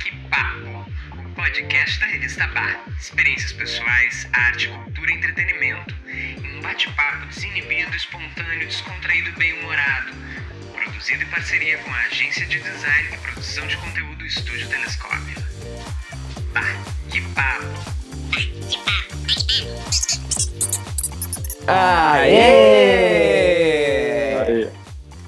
Baque-Papo, o podcast da revista Bar. Experiências pessoais, arte, cultura e entretenimento. Em um bate-papo desinibido, espontâneo, descontraído e bem-humorado. Produzido em parceria com a agência de design e produção de conteúdo Estúdio Telescópio. Baque-Papo. Aê!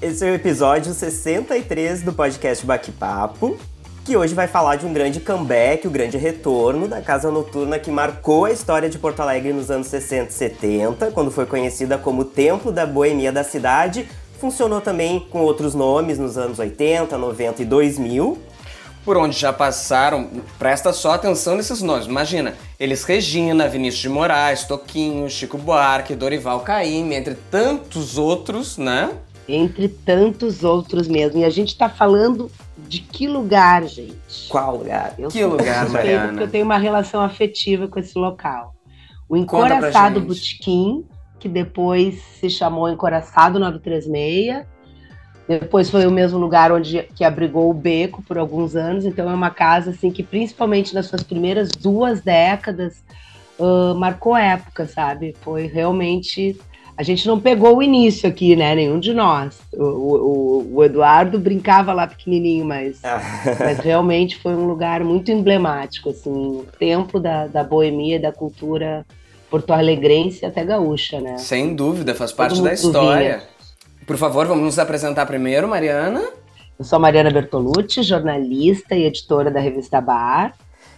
Esse é o episódio 63 do podcast Baque Papo, que hoje vai falar de um grande comeback, o um grande retorno da casa noturna que marcou a história de Porto Alegre nos anos 60 e 70, quando foi conhecida como Templo da Boemia da cidade. Funcionou também com outros nomes nos anos 80, 90 e 2000 por onde já passaram, presta só atenção nesses nomes. Imagina, eles Regina, Vinícius de Moraes, Toquinho, Chico Buarque, Dorival Caymmi, entre tantos outros, né? Entre tantos outros mesmo. E a gente tá falando de que lugar, gente? Qual lugar? Eu que lugar, Mariana? Porque eu tenho uma relação afetiva com esse local. O Encoraçado Botequim, que depois se chamou Encoraçado 936 depois foi o mesmo lugar onde que abrigou o Beco por alguns anos, então é uma casa assim que principalmente nas suas primeiras duas décadas uh, marcou época, sabe? Foi realmente a gente não pegou o início aqui, né? Nenhum de nós. O, o, o Eduardo brincava lá pequenininho, mas, mas realmente foi um lugar muito emblemático, assim, o templo da, da boemia, da cultura porto-alegrense até gaúcha, né? Sem dúvida, faz parte da história. Vinha. Por favor, vamos nos apresentar primeiro, Mariana. Eu sou Mariana Bertolucci, jornalista e editora da revista Bar.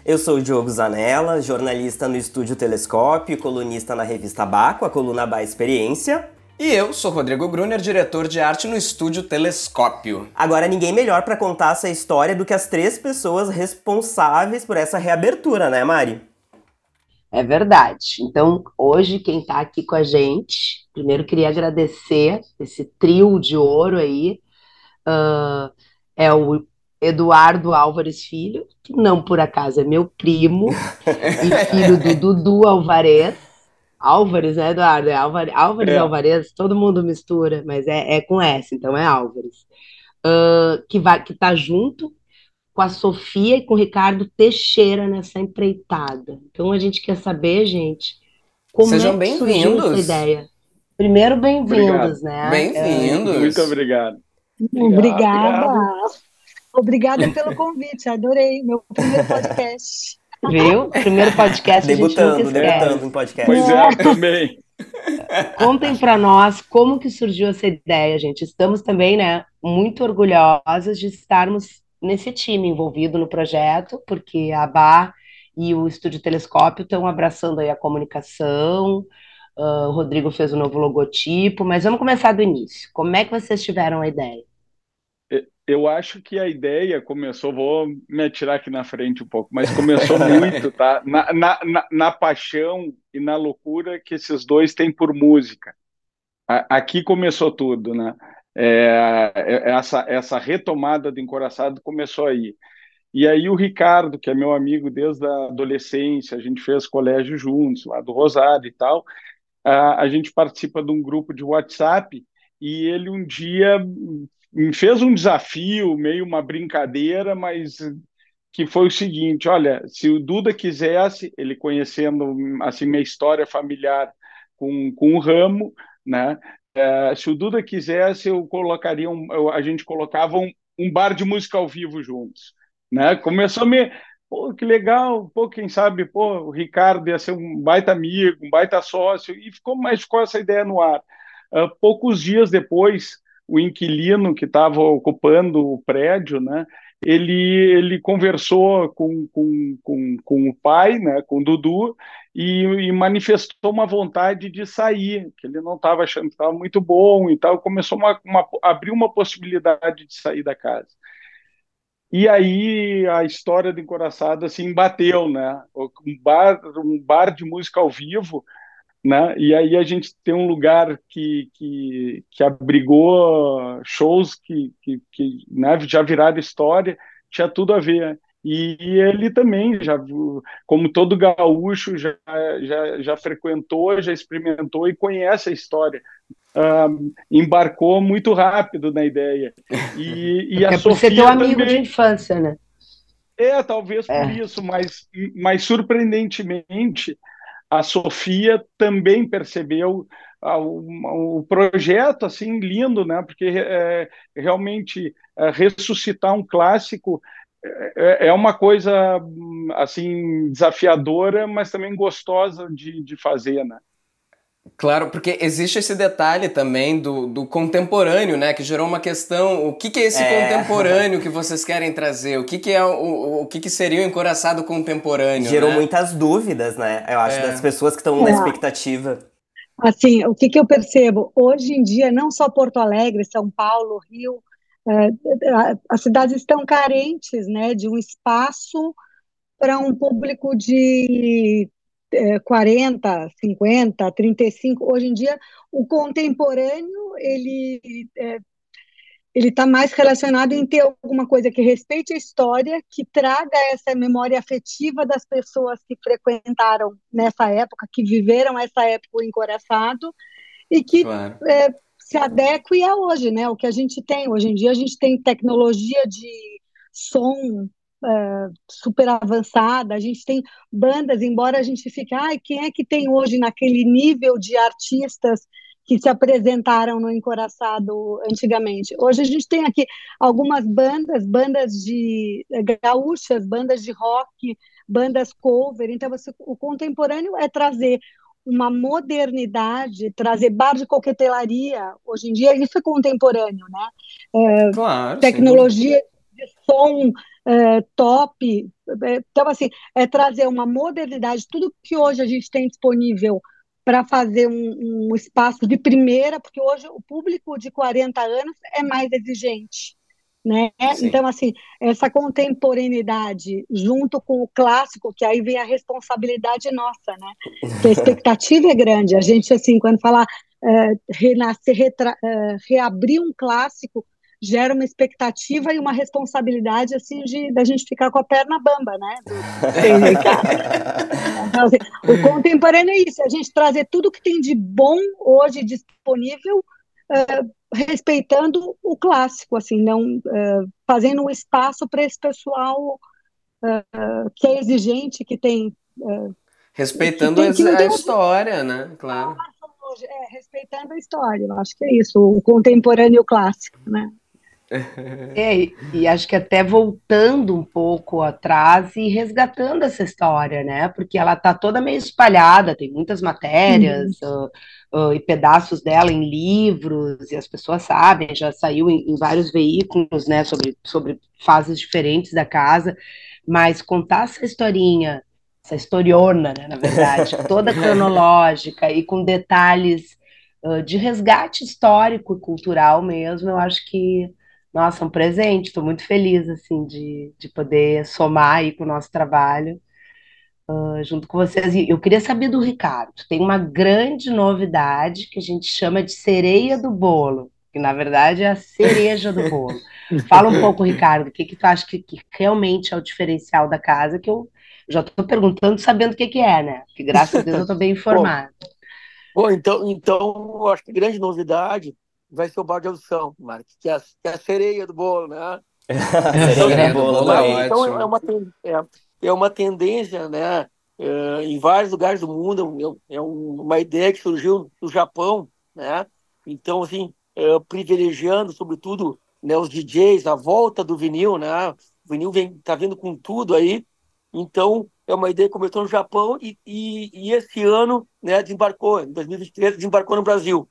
Eu sou o Diogo Zanella, jornalista no Estúdio Telescópio e colunista na revista Bar, com a coluna Bar Experiência. E eu sou Rodrigo Gruner, diretor de arte no Estúdio Telescópio. Agora, ninguém melhor para contar essa história do que as três pessoas responsáveis por essa reabertura, né, Mari? É verdade. Então, hoje, quem está aqui com a gente Primeiro, queria agradecer esse trio de ouro aí. Uh, é o Eduardo Álvares Filho, que não por acaso é meu primo, e filho do Dudu Alvarez. Álvares, né, Eduardo? É Álvares, Álvares é. Alvarez, todo mundo mistura, mas é, é com S, então é Álvares. Uh, que, vai, que tá junto com a Sofia e com o Ricardo Teixeira nessa empreitada. Então a gente quer saber, gente, como Sejam é que surgiu essa ideia? Primeiro, bem-vindos, né? Bem-vindos. É. Muito obrigado. Obrigada. Obrigada pelo convite, adorei. Meu primeiro podcast. Viu? Primeiro podcast. Debutando, debutando em podcast. Pois é, também. Contem para nós como que surgiu essa ideia, gente. Estamos também, né, muito orgulhosas de estarmos nesse time envolvido no projeto, porque a BA e o Estúdio Telescópio estão abraçando aí a comunicação, Uh, o Rodrigo fez o um novo logotipo, mas vamos começar do início. Como é que vocês tiveram a ideia? Eu acho que a ideia começou, vou me atirar aqui na frente um pouco, mas começou muito, tá? Na, na, na, na, paixão e na loucura que esses dois têm por música. A, aqui começou tudo, né? É, é essa, essa retomada do Encoraçado começou aí. E aí o Ricardo, que é meu amigo desde a adolescência, a gente fez colégio juntos, lá do Rosário e tal, a, a gente participa de um grupo de WhatsApp e ele um dia me fez um desafio, meio uma brincadeira, mas que foi o seguinte, olha, se o Duda quisesse, ele conhecendo assim minha história familiar com, com o ramo, né? É, se o Duda quisesse, eu colocaria um, eu, a gente colocava um, um bar de música ao vivo juntos, né? Começou a me pô, que legal, pô, quem sabe, pô, o Ricardo ia ser um baita amigo, um baita sócio, e ficou, mas ficou essa ideia no ar. Uh, poucos dias depois, o inquilino que estava ocupando o prédio, né, ele, ele conversou com, com, com, com o pai, né, com o Dudu, e, e manifestou uma vontade de sair, que ele não estava achando que estava muito bom e tal, começou uma, uma, abriu uma possibilidade de sair da casa. E aí a história do Encoraçado assim bateu, né? Um bar, um bar de música ao vivo, né? E aí a gente tem um lugar que, que, que abrigou shows que, que, que né, já viraram história, tinha tudo a ver. E, ele também, já, como todo gaúcho, já, já, já frequentou, já experimentou e conhece a história uh, embarcou muito rápido na ideia. E, e a é Sofia você teu amigo também... de infância, né? É, talvez por é. isso, mas, mas surpreendentemente a Sofia também percebeu ah, o, projeto assim lindo, né? Porque é, realmente é, ressuscitar um clássico é, é, uma coisa assim desafiadora, mas também gostosa de, de fazer, né? Claro, porque existe esse detalhe também do, do contemporâneo, né? Que gerou uma questão. O que, que é esse é. contemporâneo que vocês querem trazer? O que, que é o, o que, que seria o encoraçado contemporâneo? Gerou né? muitas dúvidas, né? Eu acho, é. das pessoas que estão na é. expectativa. Assim, o que, que eu percebo? Hoje em dia, não só Porto Alegre, São Paulo, Rio, é, as cidades estão carentes né, de um espaço para um público de 40, 50, 35. Hoje em dia, o contemporâneo ele é, ele está mais relacionado em ter alguma coisa que respeite a história, que traga essa memória afetiva das pessoas que frequentaram nessa época, que viveram essa época encoraçado e que claro. é, se adeque a hoje, né? O que a gente tem hoje em dia, a gente tem tecnologia de som é, super avançada, a gente tem bandas, embora a gente fique, ai, quem é que tem hoje naquele nível de artistas que se apresentaram no Encoraçado antigamente. Hoje a gente tem aqui algumas bandas, bandas de é, gaúchas, bandas de rock, bandas cover. Então, você, o contemporâneo é trazer uma modernidade, trazer bar de coquetelaria. Hoje em dia, isso é contemporâneo, né? É, claro, tecnologia sim. De som é, top. Então, assim, é trazer uma modernidade, tudo que hoje a gente tem disponível para fazer um, um, espaço de primeira, porque hoje o público de 40 anos é mais exigente. Né? Então, assim, essa contemporaneidade junto com o clássico, que aí vem a responsabilidade nossa, né? Que a expectativa é grande. A gente, assim, quando fala é, renascer, retra, é, reabrir um clássico, gera uma expectativa e uma responsabilidade assim de da gente ficar com a perna bamba, né? então, assim, o contemporâneo é isso, a gente trazer tudo que tem de bom hoje disponível, uh, respeitando o clássico, assim, não uh, fazendo um espaço para esse pessoal uh, que é exigente, que tem respeitando que tem, que a, história, né? Claro. É, respeitando a história, eu acho que é isso, o contemporâneo e o clássico, né? É, e acho que até voltando um pouco atrás e resgatando essa história, né? Porque ela tá toda meio espalhada, tem muitas matérias uh, uh, e pedaços dela em livros, e as pessoas sabem, já saiu em, em, vários veículos, né, sobre, sobre fases diferentes da casa, mas contar essa historinha, essa historiona, né, na verdade, toda cronológica e com detalhes uh, de resgate histórico e cultural mesmo, eu acho que nossa, um presente, estou muito feliz, assim, de, de poder somar aí com o nosso trabalho uh, junto com vocês. E eu queria saber do Ricardo, tem uma grande novidade que a gente chama de sereia do bolo, que na verdade é a cereja do bolo. Fala um pouco, Ricardo, o que, que tu acha que, que realmente é o diferencial da casa, que eu já estou perguntando sabendo o que, que é, né? Que graças a Deus eu estou bem informado. Bom, bom, então, então, eu acho que grande novidade vai ser o balde de audição, Mark, que, é, que é a sereia do bolo, né? então, é, bolo, é, então é uma, é, é uma tendência, né? É, em vários lugares do mundo, é, é uma ideia que surgiu no Japão, né? Então, assim, é, privilegiando, sobretudo, né, os DJs, a volta do vinil, né? O vinil vem, tá vindo com tudo aí. Então, é uma ideia que começou no Japão e, e, e esse ano, né, desembarcou, em 2023, desembarcou no Brasil.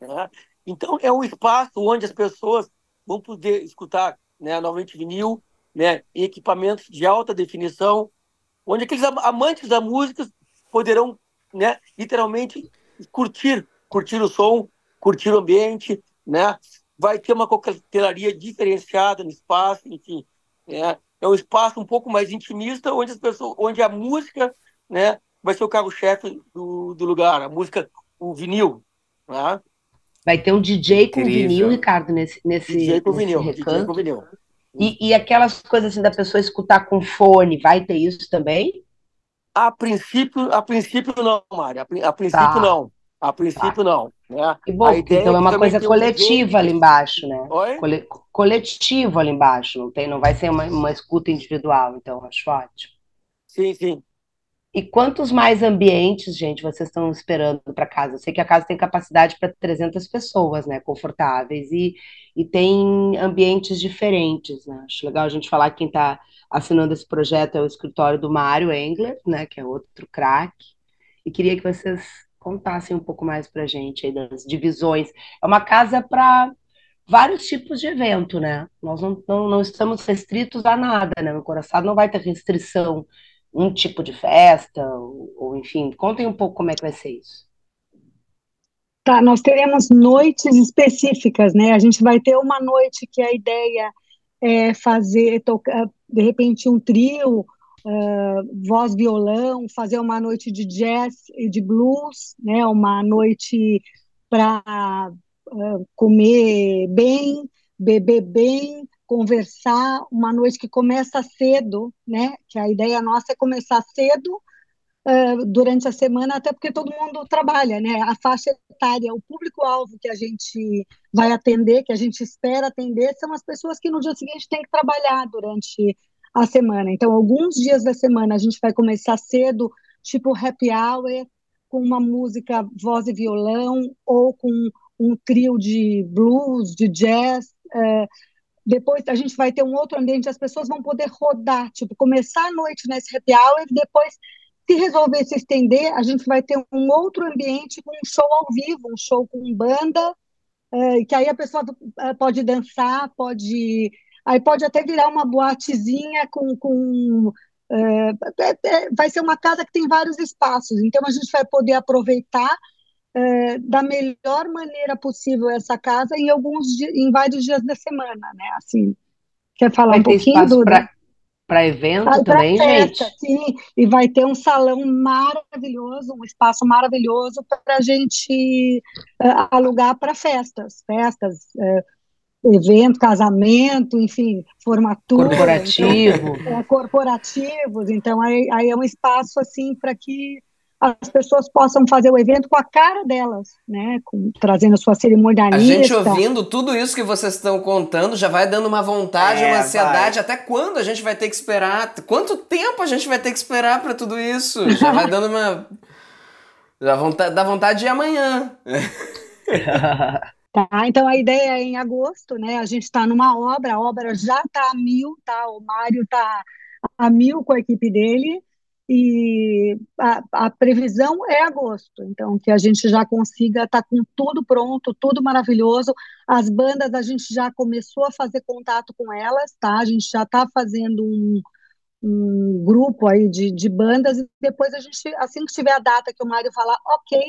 Né? Então, é um espaço onde as pessoas vão poder escutar né, novamente vinil, né, em equipamentos de alta definição, onde aqueles amantes da música poderão, né, literalmente, curtir, curtir o som, curtir o ambiente, né? Vai ter uma coquetelaria diferenciada no espaço, enfim, né? É um espaço um pouco mais intimista, onde as pessoas, onde a música, né, vai ser o carro-chefe do, do lugar, a música, o vinil, né? Vai ter um DJ com Incrível. vinil, Ricardo, nesse, nesse, DJ com nesse vinil, recanto. DJ com vinil. E, e aquelas coisas assim da pessoa escutar com fone, vai ter isso também? A princípio, a princípio não, Mário. A, a princípio tá. não. A princípio tá. não. Né? E bom, então é uma coisa coletiva um ali embaixo, né? Cole coletivo ali embaixo, não, tem, não vai ser uma, uma escuta individual, então acho ótimo. Sim, sim. E quantos mais ambientes, gente, vocês estão esperando para casa? Eu sei que a casa tem capacidade para 300 pessoas, né, confortáveis, e, e tem ambientes diferentes, né? Acho legal a gente falar que quem está assinando esse projeto é o escritório do Mário Engler, né, que é outro craque, e queria que vocês contassem um pouco mais para a gente aí das divisões. É uma casa para vários tipos de evento, né? Nós não, não, não estamos restritos a nada, né? O Coraçado não vai ter restrição um tipo de festa, ou, ou, enfim, contem um pouco como é que vai ser isso. Tá, nós teremos noites específicas, né? A gente vai ter uma noite que a ideia é fazer, tocar, de repente, um trio, uh, voz, violão, fazer uma noite de jazz e de blues, né? Uma noite para uh, comer bem, beber bem, conversar, uma noite que começa cedo, né? Que a ideia nossa é começar cedo uh, durante a semana, até porque todo mundo trabalha, né? A faixa etária, o público-alvo que a gente vai atender, que a gente espera atender, são as pessoas que no dia seguinte têm que trabalhar durante a semana. Então, alguns dias da semana a gente vai começar cedo, tipo happy hour, com uma música voz e violão, ou com um trio de blues, de jazz. Uh, depois a gente vai ter um outro ambiente, as pessoas vão poder rodar, tipo, começar a noite nesse happy hour, depois, se resolver se estender, a gente vai ter um outro ambiente com um show ao vivo, um show com banda, é, que aí a pessoa é, pode dançar, pode. Aí pode até virar uma boatezinha com. com é, é, é vai ser uma casa que tem vários espaços, então a gente vai poder aproveitar é, da melhor maneira possível essa casa em alguns em vários dias da semana, né? Assim, quer falar vai um pouquinho do para evento ah, também, festa, gente? Sim, e vai ter um salão maravilhoso, um espaço maravilhoso para a gente uh, alugar para festas, festas, uh, evento, casamento, enfim, formatura. Corporativo. Então, é, corporativos, então aí, aí é um espaço assim para que as pessoas possam fazer o evento com a cara delas, né? Com, trazendo a sua cerimonialista. A gente ouvindo tudo isso que vocês estão contando já vai dando uma vontade, é, uma ansiedade. Vai. Até quando a gente vai ter que esperar? Quanto tempo a gente vai ter que esperar para tudo isso? Já vai dando uma. Dá vontade, dá vontade de ir amanhã. tá, então a ideia é em agosto, né? A gente está numa obra, a obra já está a mil, tá? O Mário está a mil com a equipe dele e a, a, previsão é agosto, então que a gente já consiga estar tá com tudo pronto, tudo maravilhoso. As bandas a gente já começou a fazer contato com elas, tá? A gente já está fazendo um, um grupo aí de, de bandas e depois a gente, assim que tiver a data que o Mário falar, ok,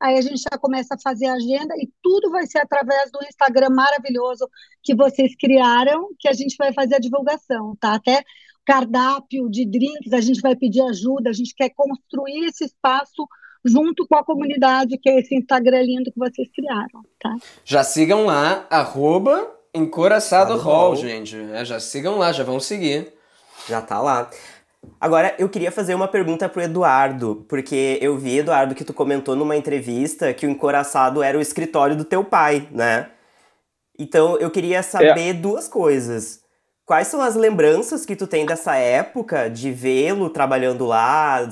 aí a gente já começa a fazer a agenda e tudo vai ser através do Instagram maravilhoso que vocês criaram, que a gente vai fazer a divulgação, tá? Até cardápio de drinks, a gente vai pedir ajuda, a gente quer construir esse espaço junto com a comunidade, que é esse Instagram lindo que vocês criaram, tá? Já sigam lá, arroba Encoraçado Hall, gente. É, já sigam lá, já vão seguir. Já tá lá. Agora, eu queria fazer uma pergunta pro Eduardo, porque eu vi, Eduardo, que tu comentou numa entrevista que o Encoraçado era o escritório do teu pai, né? Então, eu queria saber é. duas coisas. Quais são as lembranças que tu tem dessa época de vê-lo trabalhando lá,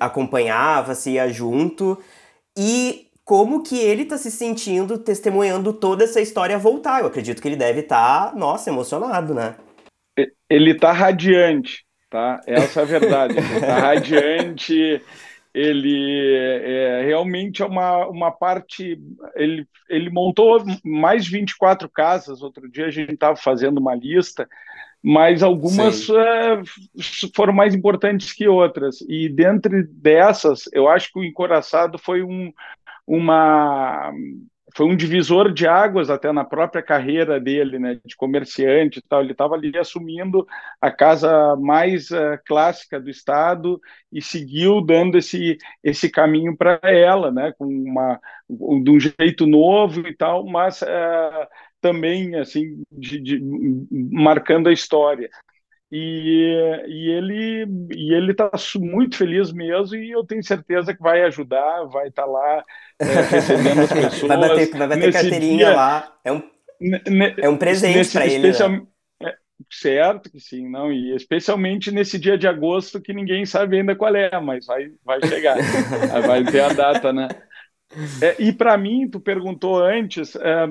acompanhava, se ia junto e como que ele está se sentindo testemunhando toda essa história voltar? Eu acredito que ele deve estar, tá, nossa, emocionado, né? Ele está radiante, tá? Essa é a verdade. Ele está radiante. Ele é, realmente é uma, uma parte. Ele, ele montou mais 24 casas. Outro dia a gente estava fazendo uma lista mas algumas é, foram mais importantes que outras. E dentre dessas, eu acho que o Encoraçado foi um, uma foi um divisor de águas até na própria carreira dele, né, de comerciante e tal. Ele estava ali assumindo a casa mais uh, clássica do estado e seguiu dando esse esse caminho para ela, né, com uma de um jeito novo e tal, mas uh, também assim de, de, marcando a história. E, e ele e ele está muito feliz mesmo e eu tenho certeza que vai ajudar, vai estar tá lá é, recebendo as pessoas. vai bater, vai bater carteirinha dia, lá. É um, é um presente para ele. Especial, né? é, certo que sim, não e especialmente nesse dia de agosto que ninguém sabe ainda qual é, mas vai vai chegar, vai ter a data, né? É, e para mim, tu perguntou antes, é,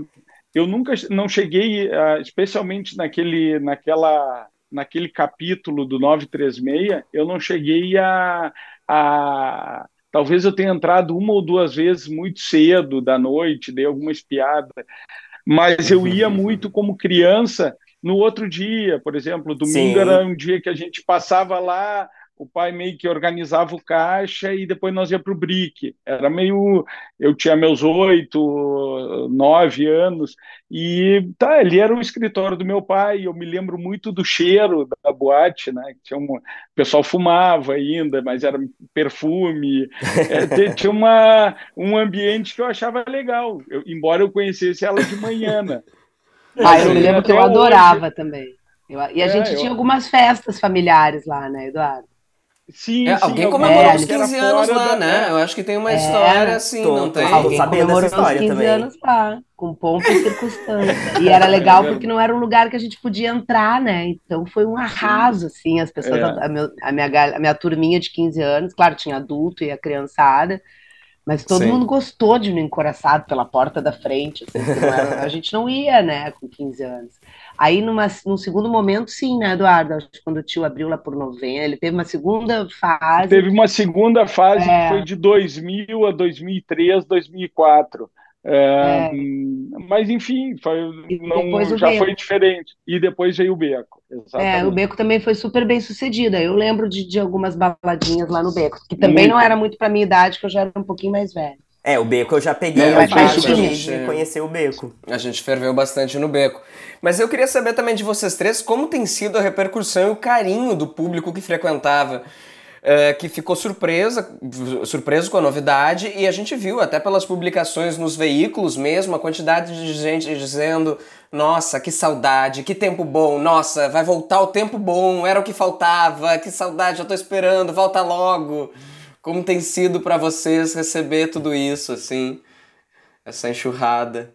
eu nunca não cheguei, uh, especialmente naquele, naquela, naquele capítulo do 936, eu não cheguei a, a. Talvez eu tenha entrado uma ou duas vezes muito cedo da noite, dei alguma espiada, mas eu ia muito como criança no outro dia, por exemplo, domingo Sim. era um dia que a gente passava lá o pai meio que organizava o caixa e depois nós ia para o BRIC. Era meio. Eu tinha meus oito, nove anos, e tá, ele era o escritório do meu pai. Eu me lembro muito do cheiro da boate, né? Tinha um, o pessoal fumava ainda, mas era perfume. É, tinha uma, um ambiente que eu achava legal, eu, embora eu conhecesse ela de manhã. Né? Ah, eu me lembro que eu adorava hoje. também. Eu, e a é, gente tinha eu... algumas festas familiares lá, né, Eduardo? Sim, é, sim, alguém comemorou é, os 15 anos lá, da... né? Eu acho que tem uma é, história assim, tô, não tem? Alguém comemorou os 15 também. anos lá, com pompa e circunstância. E era legal porque não era um lugar que a gente podia entrar, né? Então foi um arraso, assim, as pessoas, é. a, minha, a, minha, a minha turminha de 15 anos, claro, tinha adulto e a criançada, mas todo Sim. mundo gostou de me encoraçado pela porta da frente. Assim, era, a gente não ia, né, com 15 anos. Aí, numa, num segundo momento, sim, né, Eduardo? Acho que quando o tio abriu lá por novembro, ele teve uma segunda fase. Teve uma segunda fase é. que foi de 2000 a 2003, 2004. É, é. Mas, enfim, foi, não, já beco. foi diferente. E depois veio o Beco. Exatamente. É, o Beco também foi super bem sucedida. Eu lembro de, de algumas baladinhas lá no Beco, que também muito. não era muito para minha idade, que eu já era um pouquinho mais velho. É, o Beco eu já peguei é, a parte de conhecer o Beco. A gente ferveu bastante no Beco. Mas eu queria saber também de vocês três como tem sido a repercussão e o carinho do público que frequentava. Uh, que ficou surpresa, surpreso com a novidade, e a gente viu até pelas publicações nos veículos mesmo, a quantidade de gente dizendo: Nossa, que saudade, que tempo bom, nossa, vai voltar o tempo bom, era o que faltava, que saudade, eu tô esperando, volta logo. Como tem sido para vocês receber tudo isso, assim, essa enxurrada?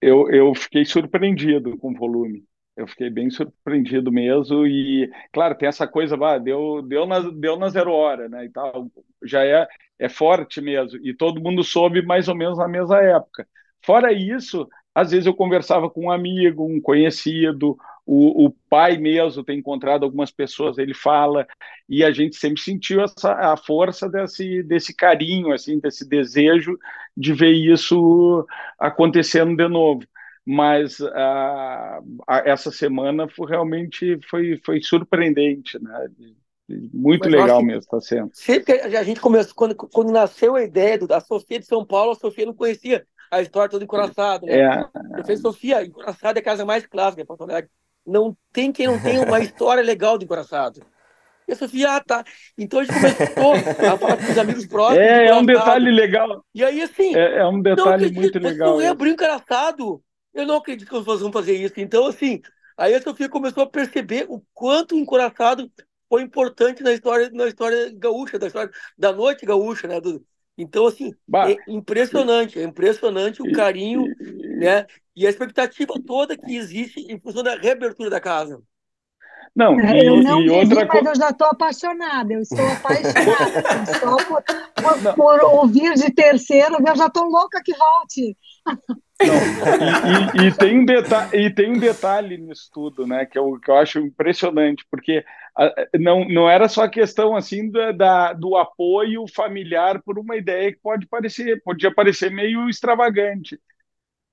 Eu, eu fiquei surpreendido com o volume. Eu fiquei bem surpreendido mesmo e, claro, tem essa coisa, bah, deu, deu, na, deu na zero hora, né, e tal, já é, é forte mesmo, e todo mundo soube mais ou menos na mesma época. Fora isso, às vezes eu conversava com um amigo, um conhecido, o, o, pai mesmo tem encontrado algumas pessoas, ele fala, e a gente sempre sentiu essa, a força desse, desse carinho, assim, desse desejo de ver isso acontecendo de novo. Mas a, a, essa semana foi, realmente foi, foi surpreendente, né? Muito Mas legal mesmo, está sendo. Sempre a gente começou, quando, quando nasceu a ideia da Sofia de São Paulo, a Sofia não conhecia a história toda encoraçada. Né? É. Eu falei, Sofia, encoraçada é a casa mais clássica Porto Alegre. Não tem quem não tenha uma história legal de encoraçado. E a Sofia, ah, tá. Então a gente começou a falar com os amigos próximos. É, é um detalhe legal. E aí, assim. É, é um detalhe acredito, muito legal. Não é abrir encoraçado. Eu não acredito que vocês vão fazer isso. Então, assim, aí a Sofia começou a perceber o quanto o encoraçado foi importante na história, na história gaúcha, da história da noite gaúcha, né? Do, então, assim, bah. é impressionante, é impressionante o carinho, né? E a expectativa toda que existe em função da reabertura da casa. Não, e, eu não e outra mas eu já estou apaixonada, eu estou apaixonada. Assim, só por, por, por, ouvir de terceiro, eu já estou louca que volte. Não, e, e, e, tem um detalhe, e tem um detalhe nisso tudo, né, que eu, que eu acho impressionante, porque não, não era só a questão assim da, da, do apoio familiar por uma ideia que pode parecer, podia parecer meio extravagante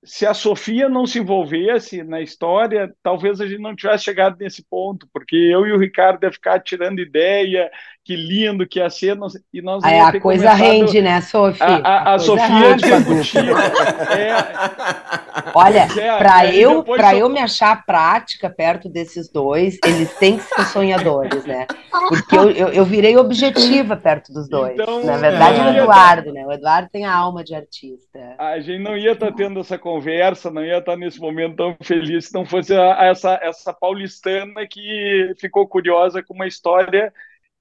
se a Sofia não se envolvesse na história, talvez a gente não tivesse chegado nesse ponto, porque eu e o Ricardo ia ficar tirando ideia que lindo que ia ser, nós, e nós Aí a coisa rende, né, Sofia? A, a, a Sofia discutiu. é, Olha, é, para eu, pra eu me achar prática perto desses dois, eles têm que ser sonhadores, né? Porque eu, eu, eu virei objetiva perto dos dois. Então, Na verdade, é, o Eduardo, né? O Eduardo tem a alma de artista. A gente não ia estar tá tendo essa conversa, não ia estar tá nesse momento tão feliz se não fosse essa, essa paulistana que ficou curiosa com uma história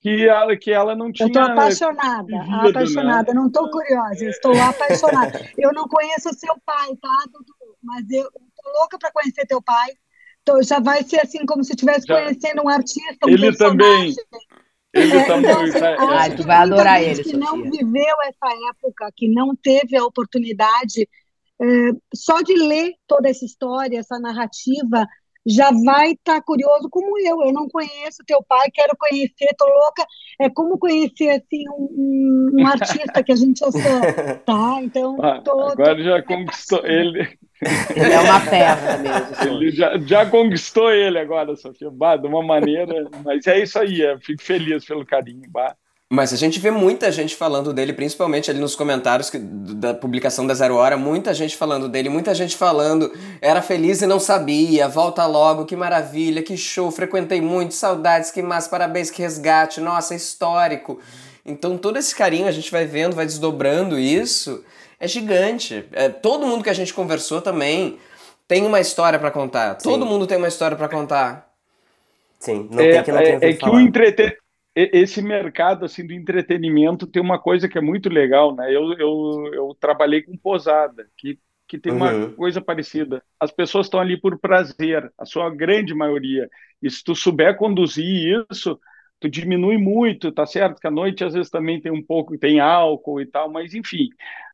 que ela, que ela não tinha. Eu estou apaixonada, vivido, apaixonada, né? não estou curiosa, estou apaixonada. eu não conheço o seu pai, tá, Dudu? Mas eu estou louca para conhecer teu pai. Então já vai ser assim como se estivesse conhecendo um artista, um ele também. Ele é, também. Então, ah, tu vai adorar ele. Que Sofia. não viveu essa época, que não teve a oportunidade é, só de ler toda essa história, essa narrativa, já vai estar tá curioso como eu. Eu não conheço teu pai, quero conhecer, tô louca. É como conhecer assim um, um artista que a gente já tá? Então ah, tô, agora tô... já conquistou ele. Ele é uma perna mesmo. Ele já, já conquistou ele agora, Sofia. Bah, de uma maneira. Mas é isso aí. Eu fico feliz pelo carinho. Bah. Mas a gente vê muita gente falando dele, principalmente ali nos comentários que, da publicação da Zero Hora, muita gente falando dele, muita gente falando, era feliz e não sabia, volta logo, que maravilha, que show, frequentei muito, saudades, que massa, parabéns, que resgate, nossa, histórico. Então todo esse carinho a gente vai vendo, vai desdobrando isso, é gigante. É, todo mundo que a gente conversou também tem uma história para contar. Sim. Todo mundo tem uma história para contar. Sim, não é, tem que não é, é que o entretenimento esse mercado assim do entretenimento tem uma coisa que é muito legal, né? Eu, eu, eu trabalhei com posada, que, que tem uma uhum. coisa parecida. As pessoas estão ali por prazer, a sua grande maioria. E se tu souber conduzir isso, tu diminui muito, tá certo? Que à noite às vezes também tem um pouco, tem álcool e tal, mas enfim,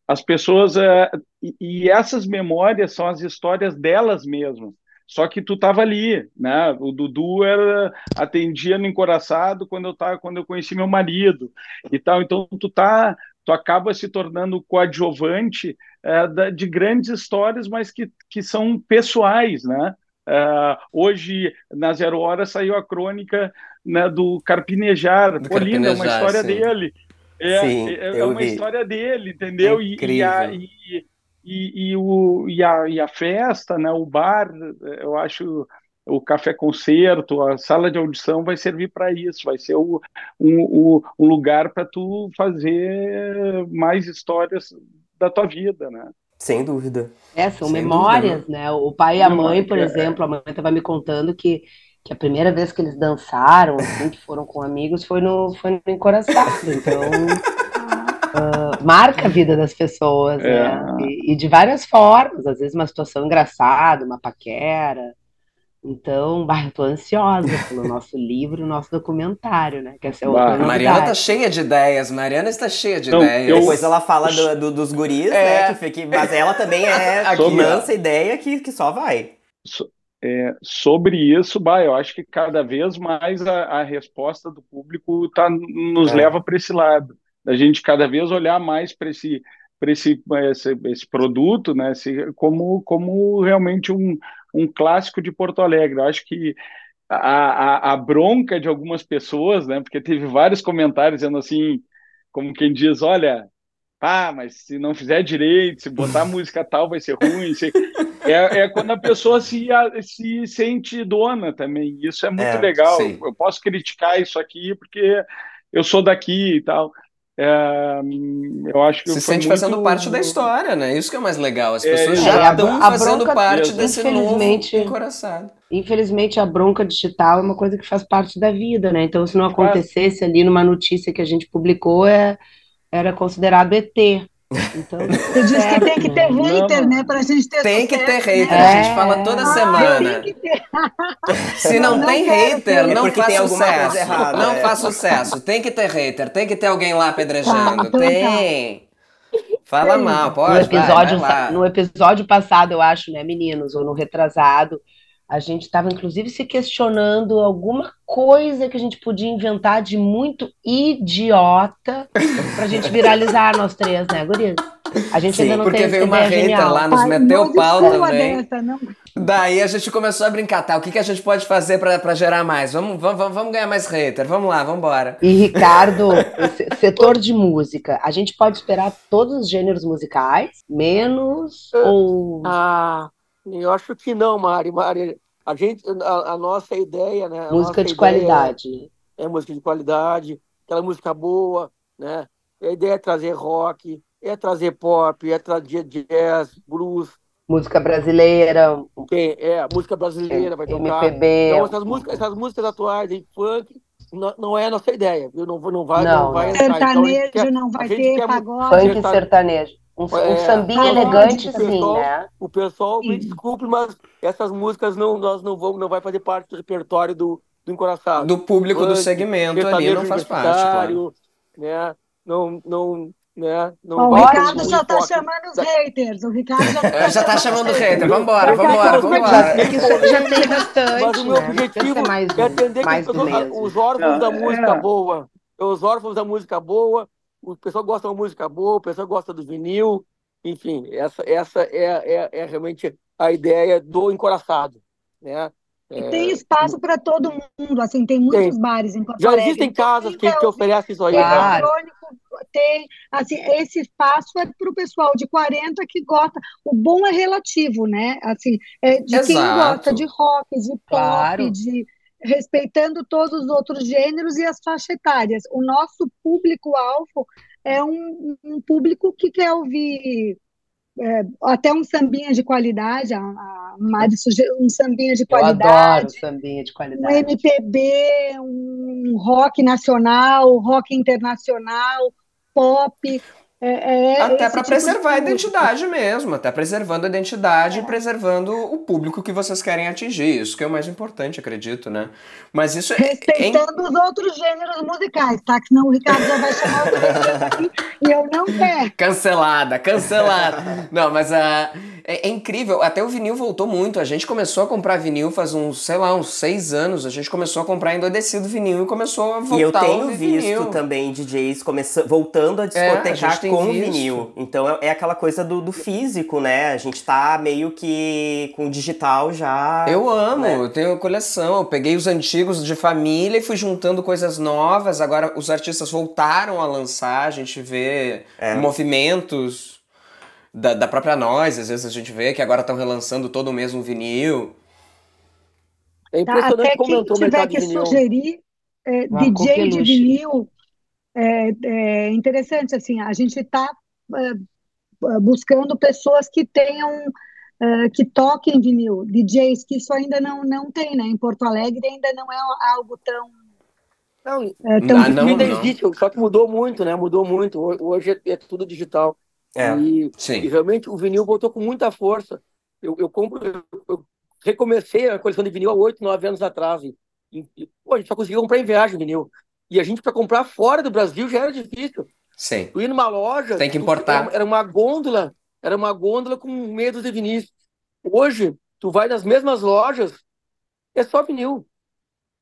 as pessoas uh, e, e essas memórias são as histórias delas mesmas. Só que tu estava ali, né? O Dudu era atendia no encoraçado quando eu tava, quando eu conheci meu marido e tal. Então tu tá, tu acaba se tornando coadjuvante é, de grandes histórias, mas que, que são pessoais, né? Uh, hoje, na Zero Hora, saiu a crônica né, do Carpinejar. Do Pô, linda, é uma história sim. dele. É, sim, é, é uma vi. história dele, entendeu? E, e, e, e, e, o, e, a, e a festa, né, o bar, eu acho o café concerto, a sala de audição vai servir para isso, vai ser o, um, o, um lugar para tu fazer mais histórias da tua vida, né? Sem dúvida. É, são Sem memórias, dúvida. né? O pai e a mãe, por é. exemplo, a mãe estava me contando que, que a primeira vez que eles dançaram, assim, que foram com amigos, foi no, foi no Encoraçado. Então, uh, marca a vida das pessoas, é. né? E, e, de várias formas, às vezes uma situação engraçada, uma paquera. Então, bah, eu tô ansiosa pelo nosso livro, nosso documentário, né? Que essa é outra Mariana tá cheia de ideias, Mariana está cheia de ideias. Eu... Depois ela fala do, do, dos guris, é. né? Que, que, mas ela também é a que lança ideia que, que só vai. So, é, sobre isso, bah, eu acho que cada vez mais a, a resposta do público tá, nos é. leva para esse lado da gente cada vez olhar mais para esse para esse, esse, esse, produto, né, esse, como, como realmente um, um clássico de Porto Alegre. Eu acho que a, a, a, bronca de algumas pessoas, né, porque teve vários comentários dizendo assim, como quem diz, olha, pá, mas se não fizer direito, se botar música tal vai ser ruim. Se... É, é quando a pessoa se, se sente dona também. Isso é muito é, legal. Sim. Eu posso criticar isso aqui porque eu sou daqui e tal. É, eu acho que se sente muito... fazendo parte da história, né? Isso que é mais legal. As é, pessoas é, já estão fazendo parte desse infelizmente, novo encoraçado. Infelizmente, a bronca digital é uma coisa que faz parte da vida, né? Então, se não acontecesse ali numa notícia que a gente publicou, é, era considerado ET. Então, Você diz que tem que ter hater, não, né? Pra gente ter Tem que ter hater, né? a gente fala toda ah, semana. Se não, não tem hater, não faz sucesso. Errada, não é. faz sucesso. Tem que ter hater, tem que ter alguém lá apedrejando. Tá, tem. Fala mal, pode. No episódio, vai, vai no episódio passado, eu acho, né, meninos, ou no retrasado, a gente estava inclusive se questionando alguma coisa que a gente podia inventar de muito idiota para a gente viralizar nós três, né, Gurias? A gente Sim, ainda não porque tem veio uma ideia hater genial. lá, nos Ai, meteu pau também. dessa, não. Daí a gente começou a brincar, tá? O que, que a gente pode fazer pra, pra gerar mais? Vamos, vamos, vamos ganhar mais hater, vamos lá, vamos embora. E Ricardo, setor de música, a gente pode esperar todos os gêneros musicais, menos ou Ah, eu acho que não, Mari. Mari, a gente, a, a nossa ideia, né? a música de qualidade? É música de qualidade, aquela música boa, né? A ideia é trazer rock, é trazer pop, é trazer jazz, blues, Música brasileira, tem, é, música brasileira vai tocar. MPB. Então, essas músicas, essas músicas atuais de funk não, não é a nossa ideia, viu? Não, não vai, Não, não, vai não. entrar. Então, Sertanejo quer- não vai ter, pagode. funk sertane- sertanejo. Um, um É, sambinha pagode, elegante, assim, né? O pessoal, me desculpe, mas essas músicas não, nós não vamos, não vai fazer parte do repertório do, do Encoraçado. Do público do Funk, segmento ali não faz parte, claro. Né? Não, não, né? Não o Ricardo um já tá enfoque chamando os haters. O Ricardo já tá, É, já tá chamando hater, vambora, Daqui a vambora, vambora. Já, isso já tem bastante, Mas o meu né? Objetivo mais é do, atender que mais do mesmo. os órfãos Não, da é. música boa. Os órfãos da música boa, o pessoal gosta da música boa, o pessoal gosta do vinil. Enfim, essa, essa é, é, é realmente a ideia do encoraçado. Né? E É, tem espaço para todo mundo, assim, tem muitos Tem. bares em Porto já Alegre. existem Então, casas quem que, que oferecem isso aí. Claro. eletrônico tem, assim, esse espaço é para o pessoal de 40 que gosta. O bom é relativo, né? Assim, é de quem Exato. gosta de rock, de pop, Claro. de respeitando todos os outros gêneros e as faixas etárias. O nosso público-alvo é um, um público que quer ouvir é, até um sambinha de qualidade, a, a Mari sugeriu um sambinha de qualidade, sambinha de um qualidade. MPB, um rock nacional, rock internacional, pop. É, é Até esse para tipo preservar a identidade mesmo, até preservando a identidade e preservando o público que vocês querem atingir. Isso que é o mais importante, acredito, né? Mas isso é, é, Respeitando os outros gêneros musicais, tá? Que senão o Ricardo já vai chamar o gente aqui e eu não quero. Cancelada, cancelada. Não, mas ah, é, é incrível. Até o vinil voltou muito. A gente começou a comprar vinil faz uns, sei lá, uns seis anos. A gente começou a comprar endurecido vinil e começou a voltar E eu tenho visto vinil. também DJs começando, voltando a É, a discotecar gente tem com visto. vinil. Então é, é aquela coisa do, do físico, né? A gente tá meio que com o digital já. Eu amo, né? eu tenho coleção. Eu peguei os antigos de família e fui juntando coisas novas. Agora os artistas voltaram a lançar, a gente vê É. movimentos da, da própria nós, às vezes a gente vê que agora estão relançando todo mês um vinil. É Tá? impressionante Até como quem o tiver que vinil. sugerir é, DJ de vinil, é, é interessante, assim, a gente está buscando pessoas que tenham, é, que toquem vinil, DJs, que isso ainda não, não tem, né? Em Porto Alegre ainda não é algo tão, Não, é, tão Ah, não, ainda não. existe, só que mudou muito, né? Mudou muito. Ho- Hoje é, é tudo digital. É. E, Sim. e realmente o vinil voltou com muita força. Eu, eu compro, eu, eu recomecei a coleção de vinil há oito, nove anos atrás. E, e, pô, a gente só conseguia comprar em viagem vinil. E a gente, para comprar fora do Brasil, já era difícil. Sim. Tu ir numa loja. Tem que tu- importar. era, era uma gôndola, era uma gôndola com medos de vinis. Hoje, tu vai nas mesmas lojas, é só vinil.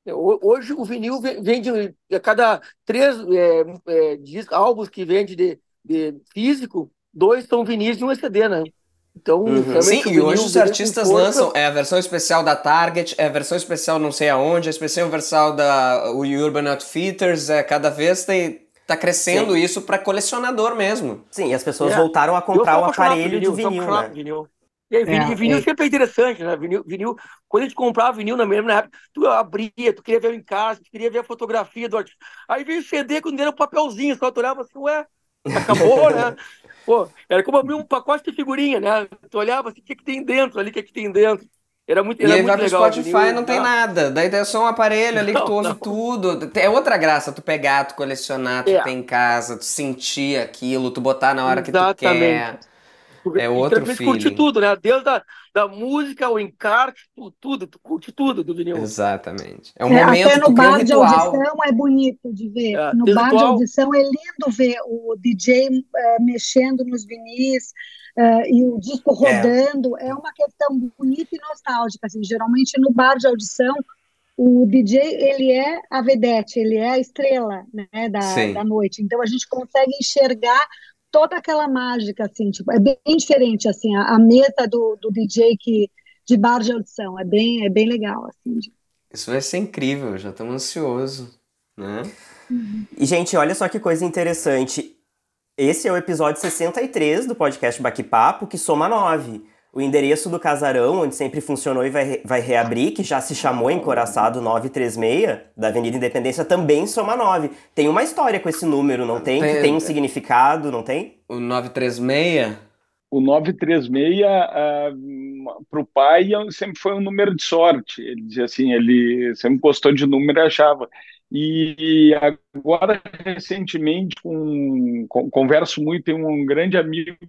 Ho- Hoje o vinil ve- vende a cada três é, é, discos, álbuns que vende de, de físico, dois são vinis e um é CD, né? Então, Uhum. Sim, o e hoje os artistas lançam é a versão especial da Target, é a versão especial não sei aonde, a especial versão da o Urban Outfitters, é cada vez tem tá crescendo isso para colecionador mesmo. Sim, e as pessoas É. voltaram a comprar o aparelho de vinil, né? vinil. E aí, vinil, É, vinil é. sempre é interessante, né? Vinil, vinil, quando a gente comprava vinil na mesma época, tu abria, tu queria ver em casa, tu queria ver a fotografia do artista. Aí veio o CD quando era um papelzinho, só tu olhava assim, ué, acabou, né? Pô, era como abrir um pacote de figurinha, né? Tu olhava assim, o que, que tem dentro ali, o que, que tem dentro. Era muito, E era aí muito vai pro Spotify vinil, não tem nada. Daí é só um aparelho ali que tu Não, ouve não. tudo. É outra graça tu pegar, tu colecionar, tu É. ter em casa, tu sentir aquilo, tu botar na hora que tu Exatamente. quer. É outro gente curte tudo, né? Desde a da música, o encarte, tu- tudo, tu curte tudo do vinil. Exatamente. É um É, momento, até no um bar de ritual. audição é bonito de ver. É, no bar de audição é lindo ver o DJ eh, mexendo nos vinis, uh, e o disco é. rodando, é. é. uma questão bonita e nostálgica, assim, geralmente no bar de audição, o DJ, ele é a vedete, ele é a estrela, né, da, da noite, então a gente consegue enxergar toda aquela mágica, assim, tipo, é bem diferente, assim, a, a mesa do, do DJ que, de bar de audição, é bem, é bem legal, assim. Isso vai ser incrível, já estamos ansioso, né? Uhum. E, gente, olha só que coisa interessante. Esse é o episódio 63 do podcast Baque-Papo, que soma 9. O endereço do casarão, onde sempre funcionou e vai, vai reabrir, que já se chamou Encoraçado 936, da Avenida Independência, também soma 9. Tem uma história com esse número, não tem? tem que tem um significado, não tem? O 936? O 936, uh, para o pai, sempre foi um número de sorte. Ele dizia assim, ele sempre gostou de número e achava. E agora, recentemente, com, com, converso muito, tem um grande amigo que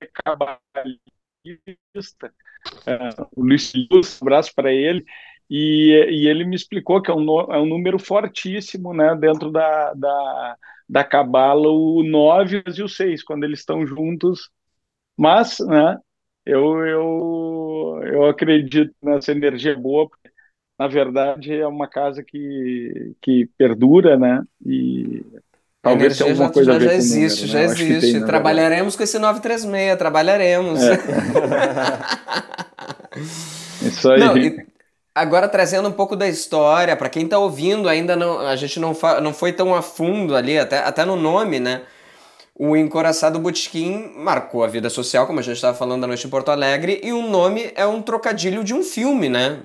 é cabalista, uh, o Luiz Luz, um abraço para ele, e, e, ele me explicou que é um, é um número fortíssimo né, dentro da, da, da cabala, o 9 e o 6, quando eles estão juntos. Mas né, eu, eu, eu acredito nessa energia boa, porque na verdade, é uma casa que, que perdura, né? E talvez tenha alguma coisa já, a ver já existe, número, já existe. Tem, trabalharemos com esse 936, trabalharemos. É. Isso aí. Não, e, agora trazendo um pouco da história, para quem está ouvindo, ainda não, a gente não, não foi tão a fundo ali, até, até no nome, né? O Encoraçado Botequim marcou a vida social, como a gente estava falando da noite em Porto Alegre, e o nome é um trocadilho de um filme, né?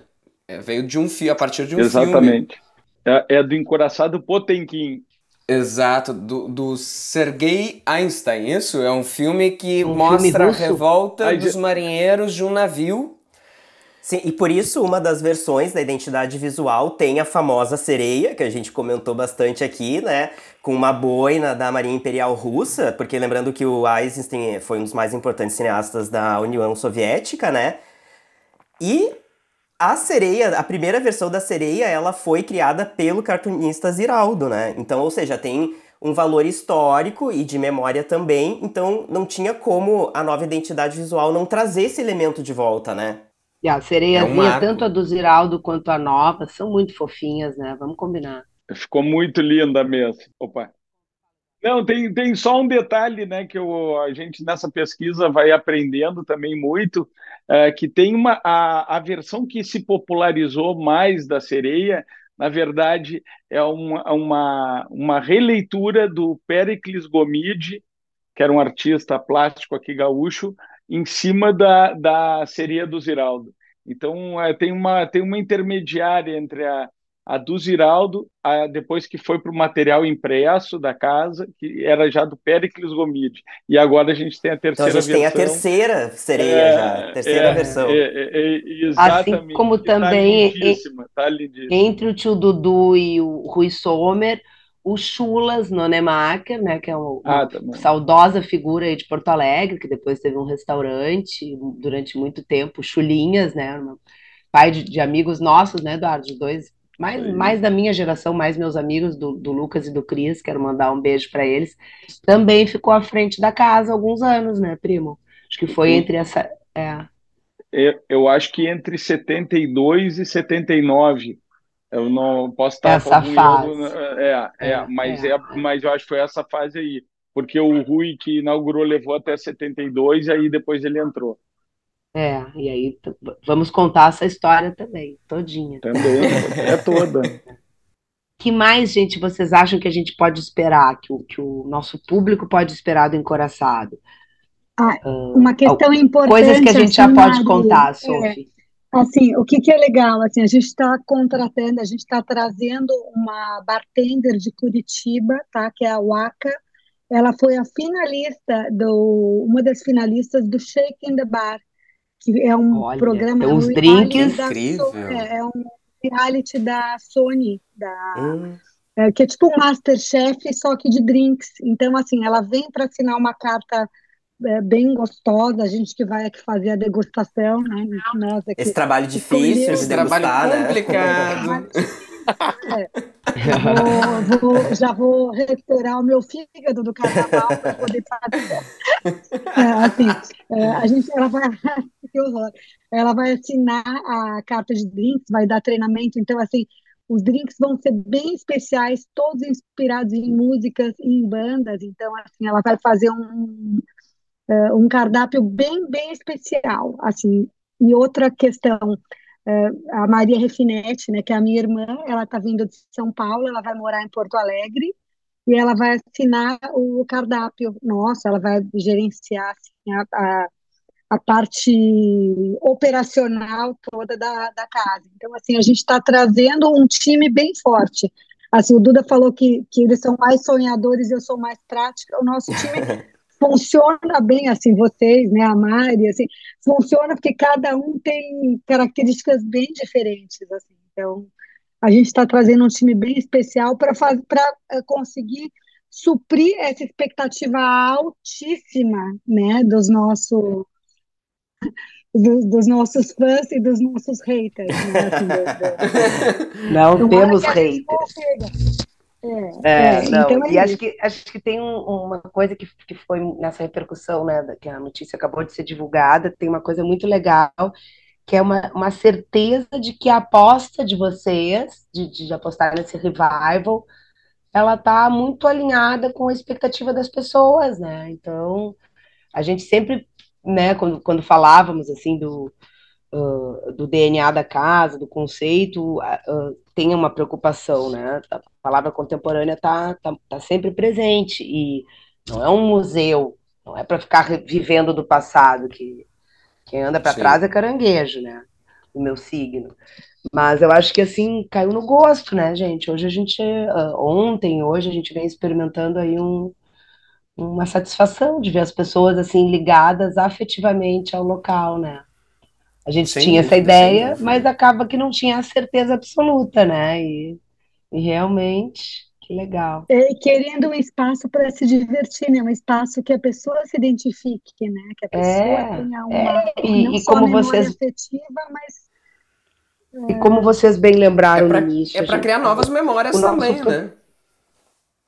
É, veio de um filme, a partir de um Exatamente. filme. Exatamente. É, é, do encoraçado Potemkin. Exato, do, do Sergei Einstein, isso? É um filme que um mostra filme a revolta Ai, dos marinheiros de um navio. Sim, e por isso uma das versões da identidade visual tem a famosa sereia, que a gente comentou bastante aqui, né? Com uma boina da Marinha Imperial Russa, porque lembrando que o Eisenstein foi um dos mais importantes cineastas da União Soviética, né? E a sereia, a primeira versão da sereia, ela foi criada pelo cartunista Ziraldo, né? Então, ou seja, tem um valor histórico e de memória também, então não tinha como a nova identidade visual não trazer esse elemento de volta, né? E a sereiazinha, é um tanto a do Ziraldo quanto a nova, são muito fofinhas, né? Vamos combinar. Ficou muito linda mesmo. Opa. Não, tem, tem só um detalhe, né, que eu, a gente nessa pesquisa vai aprendendo também muito, é, que tem uma a, a versão que se popularizou mais da sereia, na verdade, é uma, uma, uma releitura do Pericles Gomide, que era um artista plástico aqui gaúcho, em cima da, da sereia do Ziraldo. Então, é, tem, uma, tem uma intermediária entre a, a do Ziraldo, a, depois que foi para o material impresso da casa, que era já do Pericles Gomide. E agora a gente tem a terceira versão. Então a gente versão. tem a terceira sereia é, já, a terceira é, versão. É, é, é exatamente. Assim como tá também tá entre o tio Dudu e o Rui Sommer, o Chulas Nonemacher, né, que é uma, ah, uma saudosa figura de Porto Alegre, que depois teve um restaurante durante muito tempo, Chulinhas, né, pai de, de amigos nossos, né, Eduardo, de dois mais, mais da minha geração, mais meus amigos do, do Lucas e do Cris, quero mandar um beijo para eles, também ficou à frente da casa alguns anos, né, primo? Acho que foi entre essa. É. Eu, eu acho que entre 72 e 79. Eu não posso estar essa fase. É, é, é, mas é. é, mas eu acho que foi essa fase aí, porque o Rui que inaugurou levou até 72 e aí depois ele entrou. É, e aí vamos contar essa história também, todinha. Também, é toda. que mais, gente, vocês acham que a gente pode esperar, que o, que o nosso público pode esperar do Encoraçado? Ah, ah uma questão importante. Coisas que a gente assim, já pode contar, Sophie. É, assim, o que, que é legal, assim, a gente está contratando, a gente está trazendo uma bartender de Curitiba, tá, que é a Waka, ela foi a finalista, do, uma das finalistas do Shake in the Bar, é um Olha, programa. Tem uns drinks. Incrível. É, é, um reality da Sony, da, hum. é, que é tipo um Masterchef, só que de drinks. Então, assim, ela vem para assinar uma carta é, bem gostosa, a gente que vai aqui fazer a degustação, né? Nós aqui, Esse trabalho difícil de degustar, trabalho né? complicado. É. Vou, vou, já vou recuperar o meu fígado do carnaval para poder fazer. É, assim, é, a gente, ela vai, que horror. Ela vai assinar a carta de drinks, vai dar treinamento. Então, assim, os drinks vão ser bem especiais, todos inspirados em músicas e em bandas. Então, assim, ela vai fazer um, um cardápio bem, bem especial. Assim, e outra questão a Maria Refinetti, né, que é a minha irmã, ela está vindo de São Paulo, ela vai morar em Porto Alegre e ela vai assinar o cardápio nosso, ela vai gerenciar assim, a, a, a, parte operacional toda da, da casa. Então, assim, a gente está trazendo um time bem forte. Assim, o Duda falou que, que eles são mais sonhadores, eu sou mais prática. O nosso time funciona bem assim vocês, né, a Mari, assim, funciona porque cada um tem características bem diferentes, assim. Então, a gente está trazendo um time bem especial para para eh, conseguir suprir essa expectativa altíssima, né, dos nossos dos, dos, nossos fãs e dos nossos haters. Né, assim, do, do... Não temos haters. É, é, é, não, então é e acho que, acho que tem um, uma coisa que, que foi nessa repercussão, né, que a notícia acabou de ser divulgada, tem uma coisa muito legal, que é uma, uma certeza de que a aposta de vocês, de, de apostar nesse revival, ela está muito alinhada com a expectativa das pessoas, né, então a gente sempre, né, quando, quando falávamos, assim, do, uh, do DNA da casa, do conceito, uh, tem uma preocupação, né? A palavra contemporânea está tá, tá sempre presente e não é um museu, não é para ficar vivendo do passado, que quem anda para trás é caranguejo, né? O meu signo. Mas eu acho que assim caiu no gosto, né, gente? Hoje a gente, uh, ontem, hoje a gente vem experimentando aí um, uma satisfação de ver as pessoas assim ligadas afetivamente ao local, né? A gente sem tinha dúvida, essa ideia, mas acaba que não tinha a certeza absoluta, né? E, e realmente, que legal. É, querendo um espaço para se divertir, né? Um espaço que a pessoa se identifique, né? Que a pessoa é, tenha uma, é, e, não e só como vocês afetiva, mas e como vocês bem lembraram é para é para criar novas memórias também, né?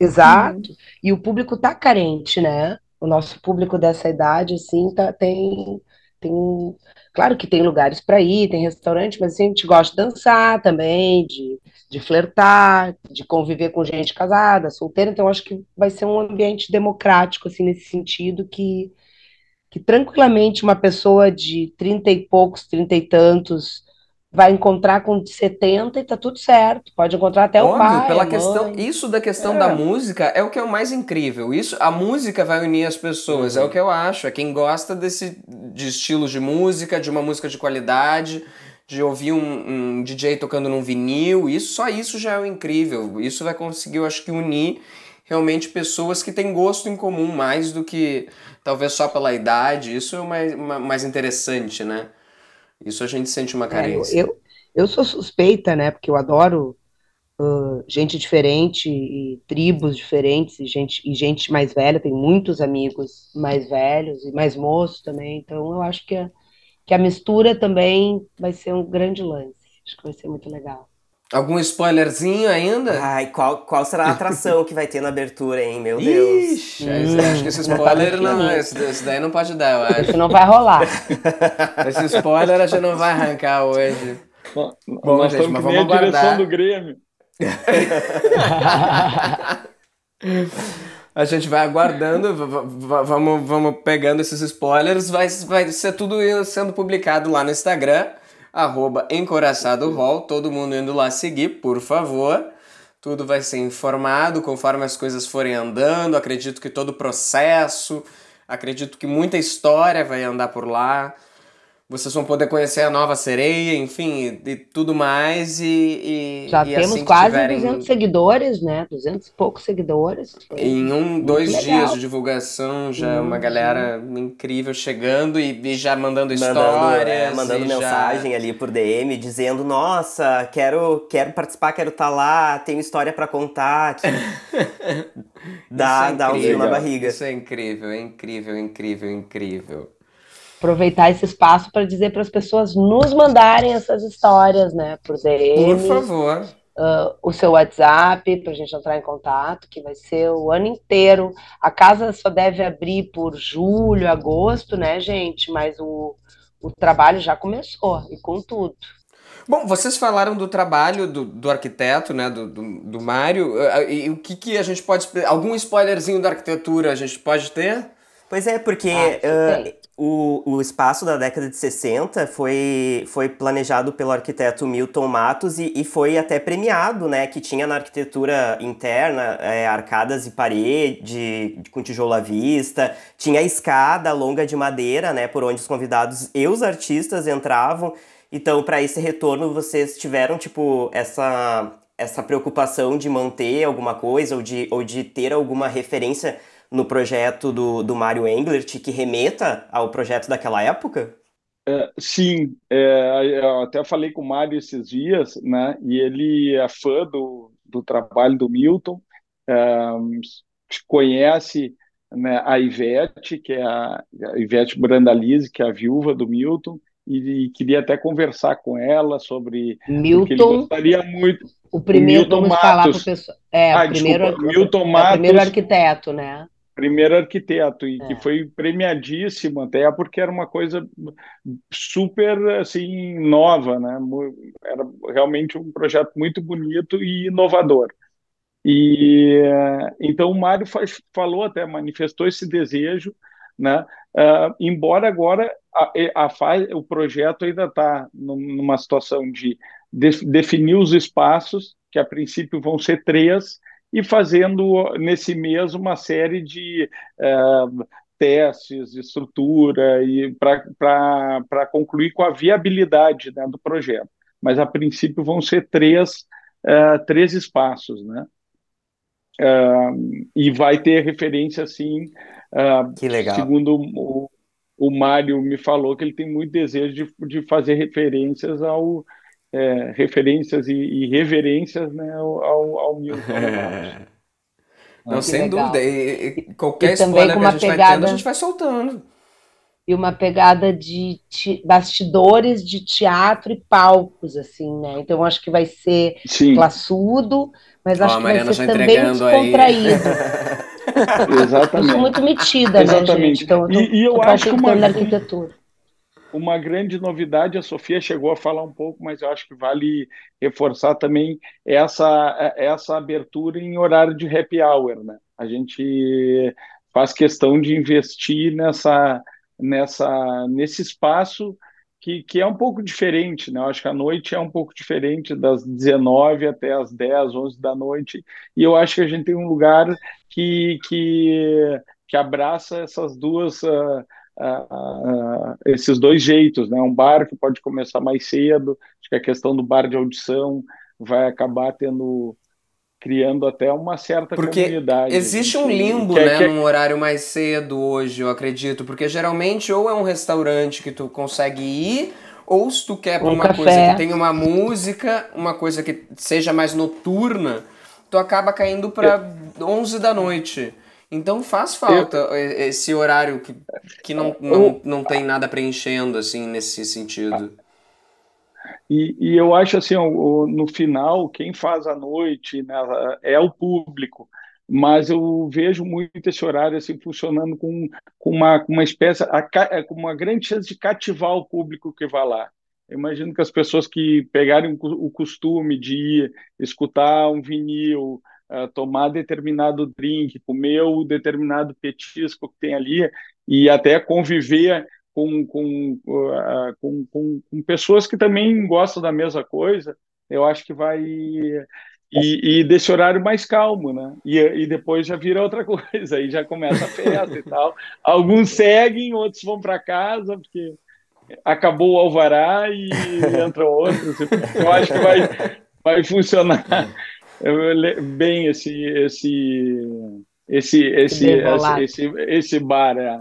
Exato. Uhum. E o público tá carente, né? O nosso público dessa idade, assim, tá, tem, tem Claro que tem lugares para ir, tem restaurante, mas assim, a gente gosta de dançar também, de, de flertar, de conviver com gente casada, solteira, então acho que vai ser um ambiente democrático, assim, nesse sentido, que, que tranquilamente uma pessoa de trinta e poucos, trinta e tantos, vai encontrar com 70 e tá tudo certo. Pode encontrar até Óbvio, o pai. pela questão, isso da questão é. da música é o que é o mais incrível. Isso, a música vai unir as pessoas, uhum. é o que eu acho. É quem gosta desse de estilos de música, de uma música de qualidade, de ouvir um, um DJ tocando num vinil, isso só isso já é o incrível. Isso vai conseguir, eu acho que unir realmente pessoas que têm gosto em comum mais do que talvez só pela idade. Isso é o mais, mais interessante, né? Isso a gente sente uma é, carência. É, eu, eu sou suspeita, né? Porque eu adoro uh, gente diferente e tribos diferentes e gente, e gente mais velha. Tenho muitos amigos mais velhos e mais moços também. Então eu acho que a, que a mistura também vai ser um grande lance. Acho que vai ser muito legal. Algum spoilerzinho ainda? Ai, qual, qual será a atração que vai ter na abertura, hein? Meu Deus. Ixi, hum, acho que esse spoiler não, não esse, esse, daí não pode dar, eu acho. Isso não vai rolar. esse spoiler a gente não vai arrancar hoje. Bom, Bom gente, mas vamos aguardar. a direção do Grêmio. a gente vai aguardando, vamos, vamos pegando esses spoilers, vai, vai ser tudo sendo publicado lá no Instagram arroba Encoraçado todo mundo indo lá seguir, por favor. Tudo vai ser informado conforme as coisas forem andando. Acredito que todo o processo, acredito que muita história vai andar por lá. Vocês vão poder conhecer a nova sereia, enfim, e, tudo mais. E, e Já e temos assim quase tiverem... 200 seguidores, né? 200 e poucos seguidores. Em um, dois legal. dias de divulgação, já hum, uma galera sim. incrível chegando e, e, já mandando, mandando histórias. É, mandando mensagem já... ali por DM, dizendo: Nossa, quero, quero participar, quero estar tá lá, tenho história para contar. dá, é dá um fio na barriga. Isso é incrível, é incrível, incrível, incrível aproveitar esse espaço para dizer para as pessoas nos mandarem essas histórias, né, por DM. Por favor. uh, o seu WhatsApp para a gente entrar em contato, que vai ser o ano inteiro. A casa só deve abrir por julho, agosto, né, gente? Mas o, o trabalho já começou, e com tudo. Bom, vocês falaram do trabalho do, do arquiteto, né, do, do, do Mário, e o que, que a gente pode... Algum spoilerzinho da arquitetura a gente pode ter? Pois é, porque ah, uh, o, o espaço da década de 60 foi, foi planejado pelo arquiteto Milton Matos e, e foi até premiado, né? Que tinha na arquitetura interna é, arcadas e parede com tijolo à vista, tinha a escada longa de madeira, né? Por onde os convidados e os artistas entravam. Então, para esse retorno, vocês tiveram, tipo, essa, essa preocupação de manter alguma coisa ou de, ou de ter alguma referência no projeto do, do Mário Englert que remeta ao projeto daquela época? É, sim, é, eu até falei com o Mário esses dias, né? E ele é fã do, do trabalho do Milton, é, conhece né, a Ivete, que é a, a Ivete Brandalize, que é a viúva do Milton, e, e, queria até conversar com ela sobre Milton. ele gostaria muito. O primeiro, Milton vamos Matos. falar para o pessoal. É, ah, o primeiro, desculpa, Milton Matos, é o primeiro arquiteto, né? Primeiro arquiteto e é. que foi premiadíssimo até porque era uma coisa super assim nova, né? Era realmente um projeto muito bonito e inovador. E então o Mário faz, falou até manifestou esse desejo, né? Uh, embora agora a, a, o projeto ainda está numa situação de, de definir os espaços que a princípio vão ser três e fazendo nesse mês uma série de uh, testes de estrutura e para concluir com a viabilidade né, do projeto. Mas a princípio vão ser três, uh, três espaços, né? Uh, e vai ter referência assim. que legal. Segundo o, o Mário me falou que ele tem muito desejo de, de fazer referências ao é, referências e, e, reverências né, ao, ao Milton. Não, que sem legal. dúvida. E, e qualquer e spoiler que a gente pegada, vai tendo, a gente vai soltando. E uma pegada de bastidores de teatro e palcos, assim, né? Então acho que vai ser Sim. classudo, mas acho que vai ser também descontraído. Exatamente. Eu sou muito metida, Exatamente. né, gente? Então, eu tô, e, e eu acho que uma, arquitetura uma grande novidade, a Sofia chegou a falar um pouco, mas eu acho que vale reforçar também essa, essa abertura em horário de happy hour. Né? A gente faz questão de investir nessa, nessa, nesse espaço que, que é um pouco diferente. Né? Eu acho que a noite é um pouco diferente, das 19 até as 10, 11 da noite, e eu acho que a gente tem um lugar que, que, que abraça essas duas. Uh, uh, esses dois jeitos, né? Um bar que pode começar mais cedo, acho que a questão do bar de audição vai acabar tendo criando até uma certa porque comunidade. Existe um limbo, né, quer... num horário mais cedo hoje, eu acredito, porque geralmente ou é um restaurante que tu consegue ir, ou se tu quer um uma café. coisa que tem uma música, uma coisa que seja mais noturna, tu acaba caindo para 11 da noite. Então faz falta eu... esse horário que, que não, não, não tem nada preenchendo, assim, nesse sentido. E, e eu acho assim, no final, quem faz a noite né, é o público, mas eu vejo muito esse horário assim funcionando com, com uma, com uma espécie, é, com uma grande chance de cativar o público que vai lá. Eu imagino que as pessoas que pegarem o costume de ir escutar um vinil, uh, tomar determinado drink, comer o determinado petisco que tem ali e até conviver com, com, uh, com, com, com, pessoas que também gostam da mesma coisa, eu acho que vai. E, e desse horário mais calmo, né? E, e depois já vira outra coisa, aí já começa a festa e tal. Alguns seguem, outros vão para casa, porque acabou o alvará e entram outros. Eu acho que vai, vai funcionar bem esse esse esse esse esse, esse, esse bar. É.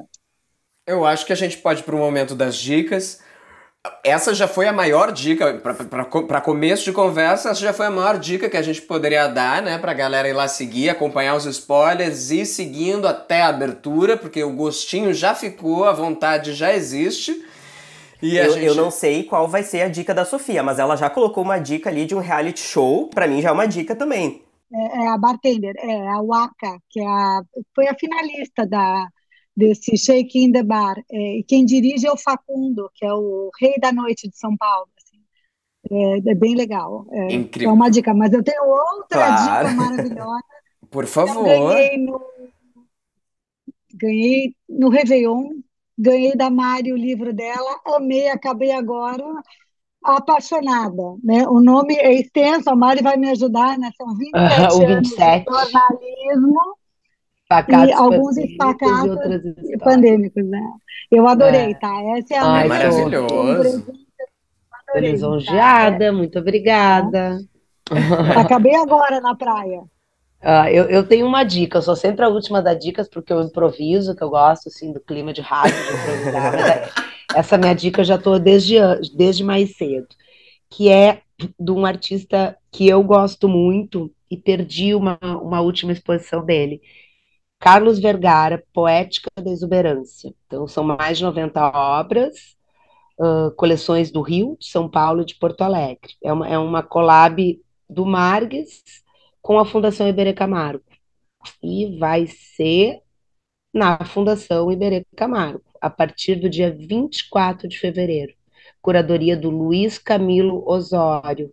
Eu acho que a gente pode ir para o momento das dicas. Essa já foi a maior dica, para começo de conversa, essa já foi a maior dica que a gente poderia dar, né? Pra galera ir lá seguir, acompanhar os spoilers e ir seguindo até a abertura, porque o gostinho já ficou, a vontade já existe. Eu, gente... eu não sei qual vai ser a dica da Sofia, mas ela já colocou uma dica ali de um reality show, para mim já é uma dica também. É, é, a bartender, é a Waka, que é a, foi a finalista da, desse Shake in the Bar. É, e quem dirige é o Facundo, que é o rei da noite de São Paulo. Assim. É, é, bem legal. É, Incrível. É uma dica, mas eu tenho outra Claro. dica maravilhosa. Por Eu favor. ganhei no, ganhei no Réveillon, ganhei da Mari o livro dela, amei, acabei agora apaixonada, né? O nome é extenso, a Mari vai me ajudar, né? São 27 Ah, o anos 27. de jornalismo Facados e alguns espacados e pandêmicos, né? Eu adorei, É. tá? Essa é a Ai, Maravilhoso. adorei, Lisonjeada, muito obrigada. tá? Acabei agora na praia. Ah, eu, eu tenho uma dica, eu sou sempre a última a dar dicas porque eu improviso, que eu gosto assim do clima de rádio, de improvisar, é- essa minha dica eu já estou desde, desde mais cedo, que é de um artista que eu gosto muito e perdi uma, uma última exposição dele. Carlos Vergara, Poética da Exuberância. Então, são mais de 90 obras, ah, coleções do Rio, de São Paulo e de Porto Alegre. É uma, é uma collab do Margues com a Fundação Iberê Camargo. E vai ser na Fundação Iberê Camargo, a partir do dia 24 de fevereiro. Curadoria do Luiz Camilo Osório.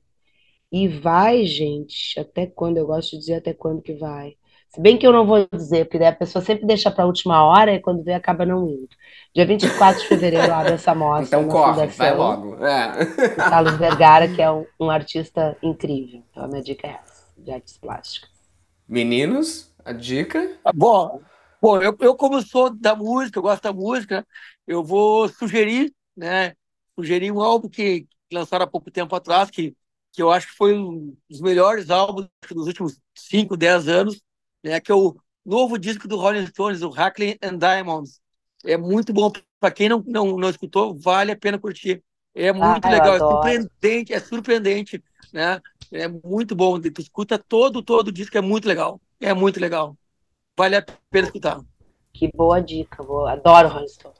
E vai, gente, até quando? Eu gosto de dizer até quando que vai. Se bem que eu não vou dizer, porque daí a pessoa sempre deixa para a última hora e quando vê acaba não indo. Dia 24 de fevereiro abre essa mostra Então corre, Fundação. vai logo. É. Carlos Vergara, que é um, um artista incrível. Então a minha dica é essa, de artes plásticas. Meninos, a dica? Ah, Bom, bom eu, eu como sou da música, eu gosto da música, eu vou sugerir, né, sugerir um álbum que lançaram há pouco tempo atrás, que, que eu acho que foi um dos melhores álbuns dos últimos 5, 10 anos, né, que é o novo disco do Rolling Stones, o Hackley and Diamonds. É muito bom, para quem não, não, não escutou, vale a pena curtir. É muito Ah, legal, é surpreendente, é surpreendente, né? É muito bom. Tu escuta todo, todo o disco, é muito legal. É muito legal. Vale a pena escutar. Que boa dica, vou, adoro Rolling Stone.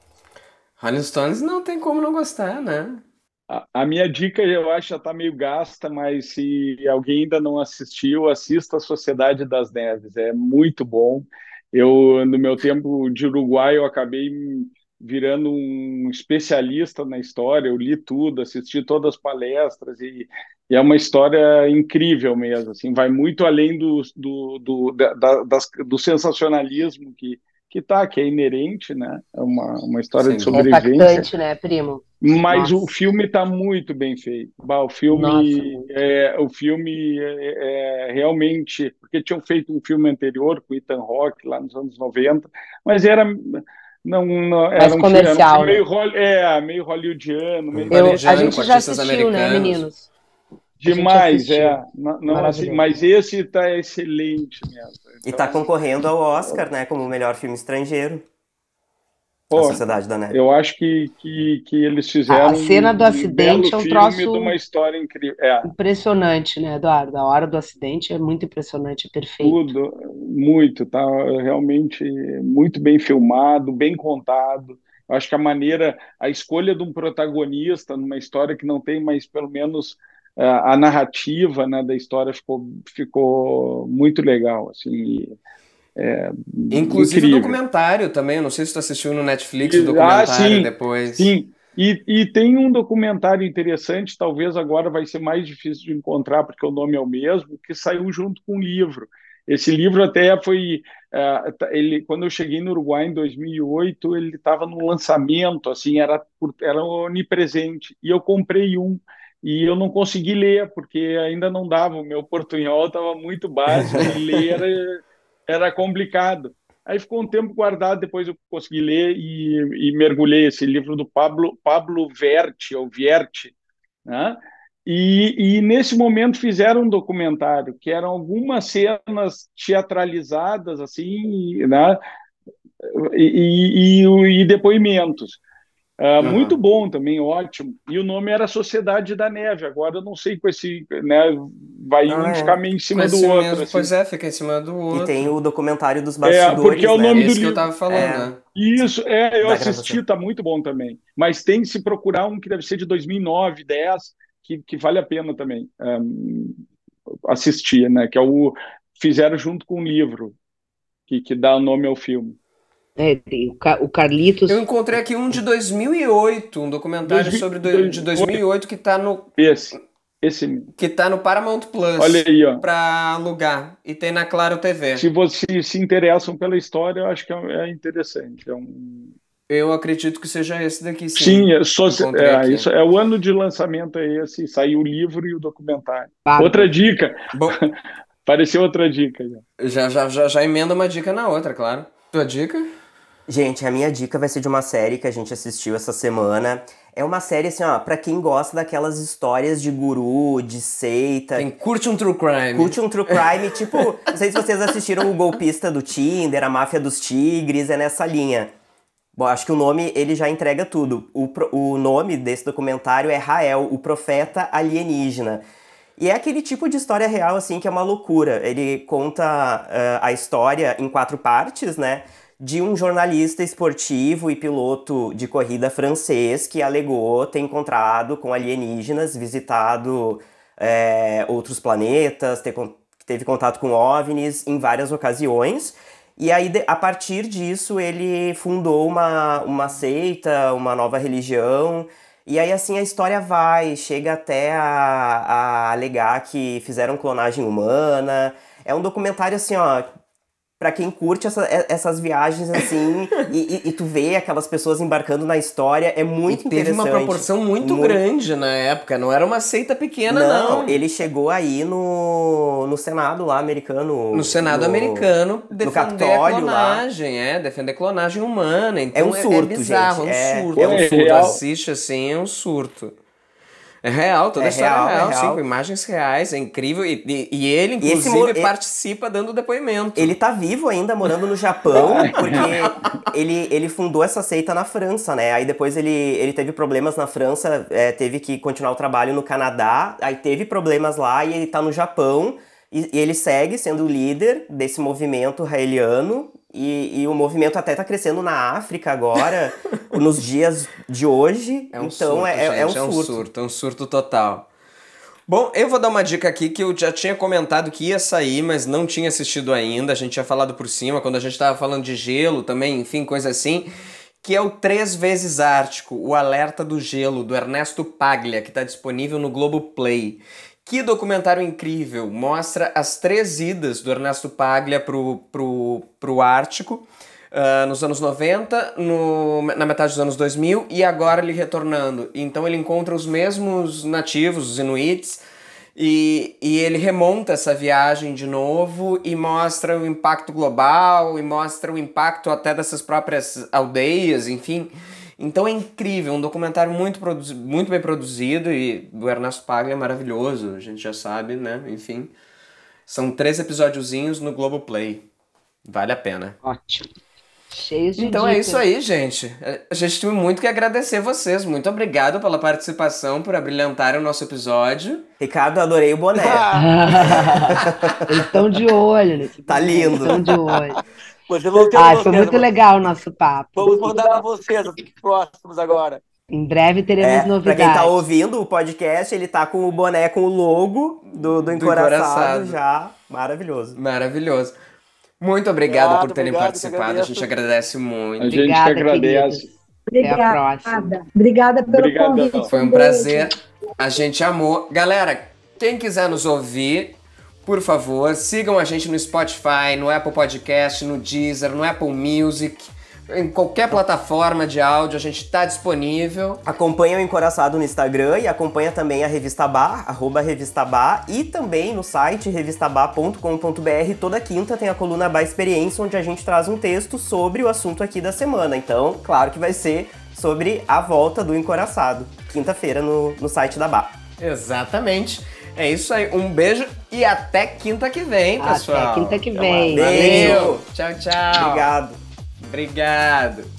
Rolling Stones não tem como não gostar, né? A, a minha dica, eu acho, já está meio gasta, mas se alguém ainda não assistiu, assista a Sociedade das Neves. É muito bom. Eu, no meu tempo de Uruguai, eu acabei virando um especialista na história. Eu li tudo, assisti todas as palestras e, e é uma história incrível mesmo. Assim, vai muito além do, do, do, da, das, do sensacionalismo que que tá, que é inerente, né? É uma, uma história Sim. de É sobrevivência. impactante, né, primo? Mas Nossa. o filme está muito bem feito. Bah, o filme, Nossa, muito. é, o filme é, é realmente porque tinham feito um filme anterior com Ethan Hawke lá nos anos 90, mas era não, não era Mais um comercial, filme, era um filme meio, né? é, meio hollywoodiano, meio Eu, a gente já assistiu, né, meninos? Demais, é. Não, não, assim, mas esse está excelente mesmo. E Então, tá concorrendo ao Oscar, né, como o melhor filme estrangeiro. pô, A Sociedade da Neve. eu acho que, que, que eles fizeram A cena do um acidente é um filme troço- de uma história incrível. É. Impressionante, né, Eduardo? A hora do acidente é muito impressionante, é perfeito. Tudo, muito, tá realmente muito bem filmado, bem contado. Eu acho que a maneira, a escolha de um protagonista numa história que não tem mais, pelo menos, a, a narrativa, né, da história ficou, ficou muito legal, assim, é, Inclusive o incrível. documentário também, não sei se tu assistiu no Netflix E- o documentário ah, sim, depois. Sim, e, e tem um documentário interessante, talvez agora vai ser mais difícil de encontrar, porque o nome é o mesmo, que saiu junto com o livro. Esse livro até foi, ah, tá- ele, quando eu cheguei no Uruguai em 2008, ele estava no lançamento, assim, era, era onipresente, e eu comprei um, e eu não consegui ler, porque ainda não dava, o meu portunhol estava muito básico, e ler era, era complicado. Aí ficou um tempo guardado, depois eu consegui ler e, e mergulhei esse livro do Pablo, Pablo Verti, ou Vierti, né? E, e nesse momento fizeram um documentário, que eram algumas cenas teatralizadas, assim, né? E, e, e depoimentos. Uh, uhum. Muito bom também, ótimo. E o nome era Sociedade da Neve. Agora eu não sei com esse, né? Vai ah, um é. ficar meio em cima do outro. Mesmo, assim. Pois é, fica em cima do outro. E tem o documentário dos bastidores. É, porque é o né? nome Esse do que eu tava falando, é. né? Isso, é, eu assisti, tá muito bom também. Mas tem que se procurar um que deve ser de 2009, 10, que, que vale a pena também um, assistir, né? Que é o fizeram junto com o livro que, que dá o nome ao filme. É, o Carlitos. Eu encontrei aqui um de 2008, um documentário sobre do, de 2008 que está no. Esse. Esse. Que tá no Paramount Plus. Olha aí, ó. Pra alugar. E tem na Claro TV. Se vocês se interessam pela história, eu acho que é, é interessante. É um. Eu acredito que seja esse daqui, sim. Sim, é, só, é, isso, é o ano de lançamento é esse, saiu o livro e o documentário. Ah, outra dica. Bom, Pareceu outra dica. Já. Já, já, já emenda uma dica na outra, claro. Tua dica? Gente, a minha dica vai ser de uma série que a gente assistiu essa semana. É uma série, assim, ó, pra quem gosta daquelas histórias de guru, de seita. Tem, curte um true crime. Curte um true crime, tipo, não sei se vocês assistiram o Golpista do Tinder, a Máfia dos Tigres, é nessa linha. Bom, acho que o nome, ele já entrega tudo. O, o nome desse documentário é Rael, o Profeta Alienígena. E é aquele tipo de história real, assim, que é uma loucura. Ele conta uh, a história em quatro partes, né? De um jornalista esportivo e piloto de corrida francês que alegou ter encontrado com alienígenas, visitado é, outros planetas, ter, teve contato com OVNIs em várias ocasiões. E aí, a partir disso, ele fundou uma, uma seita, uma nova religião. E aí, assim, a história vai, chega até a, a alegar que fizeram clonagem humana. É um documentário, assim, ó, para quem curte essa, essas viagens assim e, e, e, tu vê aquelas pessoas embarcando na história, é muito e teve interessante. Teve uma proporção muito, muito, grande na época, não era uma seita pequena, não. Não, ele chegou aí no, no Senado lá americano. No Senado no, americano, defender no Capitólio, clonagem, lá. é, defender clonagem humana. Então é um surto, é, é bizarro, gente. É um surto. É, é um surto. Assiste assim, é um surto. É real, toda é a história real, é real, é real. sim, com imagens reais, é incrível. E, e, e ele, inclusive, e participa dando depoimento. Ele tá vivo ainda, morando no Japão, porque ele, ele fundou essa seita na França, né? Aí depois ele, ele teve problemas na França, é, teve que continuar o trabalho no Canadá, aí teve problemas lá e ele tá no Japão. E, e ele segue sendo o líder desse movimento raeliano e, e, o movimento até está crescendo na África agora, nos dias de hoje. É um então surto, é, é, é, um é um surto. surto. É um surto total. Bom, eu vou dar uma dica aqui que eu já tinha comentado que ia sair, mas não tinha assistido ainda. A gente tinha falado por cima, quando a gente estava falando de gelo também, enfim, coisa assim. Que é o Três Vezes Ártico, o Alerta do Gelo, do Ernesto Paglia, que está disponível no Globo Play. Que documentário incrível! Mostra as três idas do Ernesto Paglia pro, pro, pro Ártico. Uh, nos anos 90, no, na metade dos anos 2000 e agora ele retornando. Então ele encontra os mesmos nativos, os inuits, e, e ele remonta essa viagem de novo e mostra o impacto global e mostra o impacto até dessas próprias aldeias, enfim. Então é incrível, um documentário muito, muito bem produzido e do Ernesto Paglia é maravilhoso, a gente já sabe, né? Enfim. São três episódiozinhos no Globoplay. Vale a pena. Ótimo. Cheio de Então dicas. é isso aí, gente. A gente tem muito que agradecer vocês. Muito obrigado pela participação, por abrilhantarem o nosso episódio. Ricardo, adorei o boné. Eles estão de olho. Nesse tá lindo. Estão de olho. Você voltou ah, foi muito legal o nosso papo. Vamos mandar para vocês, próximos agora. Em breve teremos é, novidades. Pra quem tá ouvindo o podcast, ele tá com o boné com o logo do, do, encoraçado, do encoraçado. já. Maravilhoso. Maravilhoso. Muito obrigado, obrigado por terem obrigado, participado. A gente agradece muito. A gente Obrigada, que agradece. Obrigada. Até a próxima. Obrigada pelo Obrigadão. convite. Foi um prazer. A gente amou. Galera, quem quiser nos ouvir, por favor, sigam a gente no Spotify, no Apple Podcast, no Deezer, no Apple Music. Em qualquer plataforma de áudio a gente está disponível. Acompanha o Encoraçado no Instagram e acompanha também a Revista Bar, arroba Revista Bar, e também no site revistabar.com.br. Toda quinta tem a coluna Bar Experiência, onde a gente traz um texto sobre o assunto aqui da semana. Então, claro que vai ser sobre a volta do Encoraçado, quinta-feira no, no site da Bar. Exatamente. É isso aí. Um beijo e até quinta que vem, pessoal. Até quinta que vem. Valeu. Tchau, tchau. Obrigado. Obrigado.